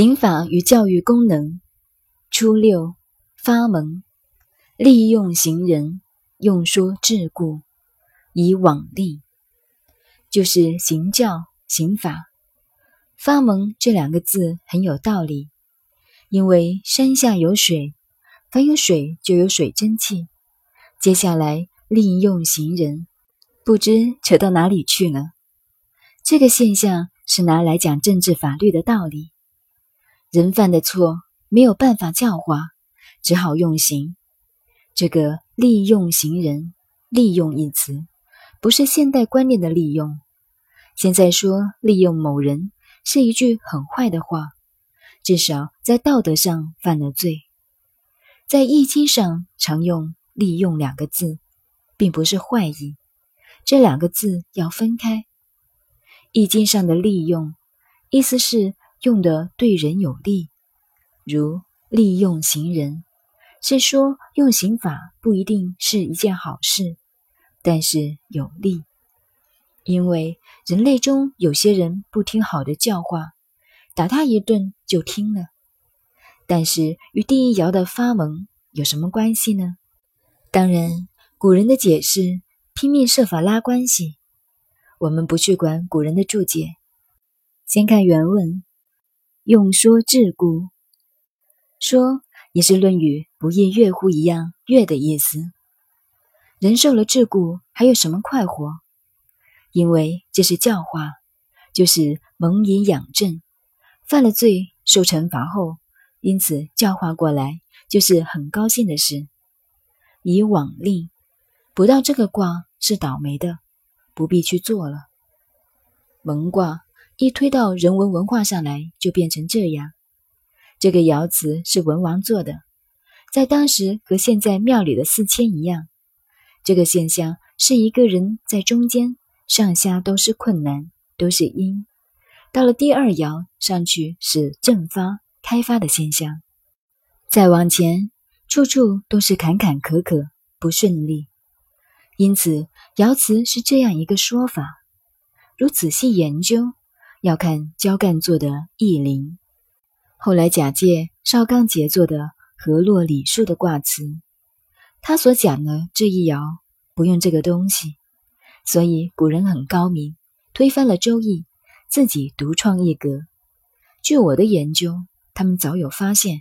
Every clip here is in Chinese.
刑法与教育功能，初六发蒙，利用行人，用说治故，以往例，就是行教、刑法。发蒙这两个字很有道理，因为山下有水，凡有水就有水蒸气。接下来利用行人，不知扯到哪里去了。这个现象是拿来讲政治法律的道理。人犯的错没有办法教化，只好用刑。这个“利用行人”，“利用”一词不是现代观念的利用。现在说利用某人是一句很坏的话，至少在道德上犯了罪。在易经上常用“利用”两个字，并不是坏意。这两个字要分开。易经上的“利用”意思是。用的对人有利，如利用行人，是说用刑法不一定是一件好事，但是有利，因为人类中有些人不听好的教化，打他一顿就听了。但是与第一爻的发蒙有什么关系呢？当然，古人的解释拼命设法拉关系，我们不去管古人的注解，先看原文。用说桎梏，说也是《论语》“不亦乐乎”一样“乐”的意思。人受了桎梏，还有什么快活？因为这是教化，就是蒙以养正。犯了罪受惩罚后，因此教化过来，就是很高兴的事。以往令，不到这个卦是倒霉的，不必去做了。蒙卦。一推到人文文化上来，就变成这样。这个爻辞是文王做的，在当时和现在庙里的四千一样。这个现象是一个人在中间，上下都是困难，都是阴。到了第二爻上去是正发开发的现象。再往前，处处都是坎坎坷坷，不顺利。因此，爻辞是这样一个说法。如仔细研究。要看焦干做的《易林》，后来假借邵刚杰做的《河洛礼数》的卦辞，他所讲的这一爻不用这个东西，所以古人很高明，推翻了《周易》，自己独创一格。据我的研究，他们早有发现，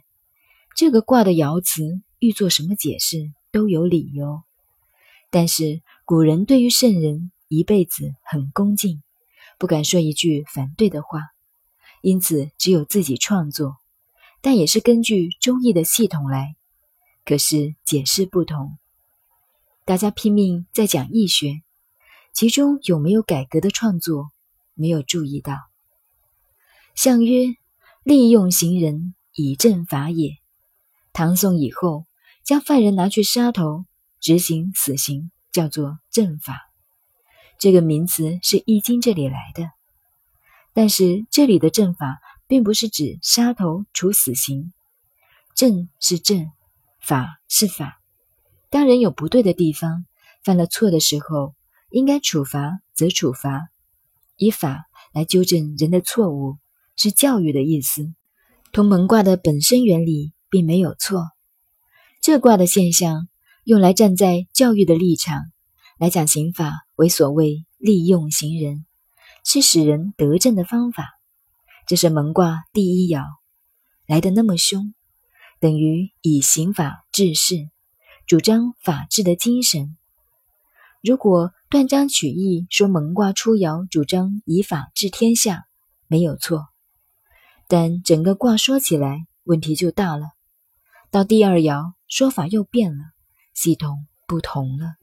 这个卦的爻辞欲做什么解释都有理由。但是古人对于圣人一辈子很恭敬。不敢说一句反对的话，因此只有自己创作，但也是根据《周易》的系统来。可是解释不同，大家拼命在讲易学，其中有没有改革的创作，没有注意到。相曰：“利用行人以正法也。”唐宋以后，将犯人拿去杀头，执行死刑，叫做正法。这个名词是《易经》这里来的，但是这里的正法并不是指杀头处死刑，正是正，法是法。当人有不对的地方，犯了错的时候，应该处罚则处罚，以法来纠正人的错误，是教育的意思。同蒙卦的本身原理并没有错，这卦的现象用来站在教育的立场。来讲刑法为所谓利用行人，是使人得正的方法。这是蒙卦第一爻来的那么凶，等于以刑法治世，主张法治的精神。如果断章取义说蒙卦初爻主张以法治天下，没有错。但整个卦说起来问题就大了。到第二爻说法又变了，系统不同了。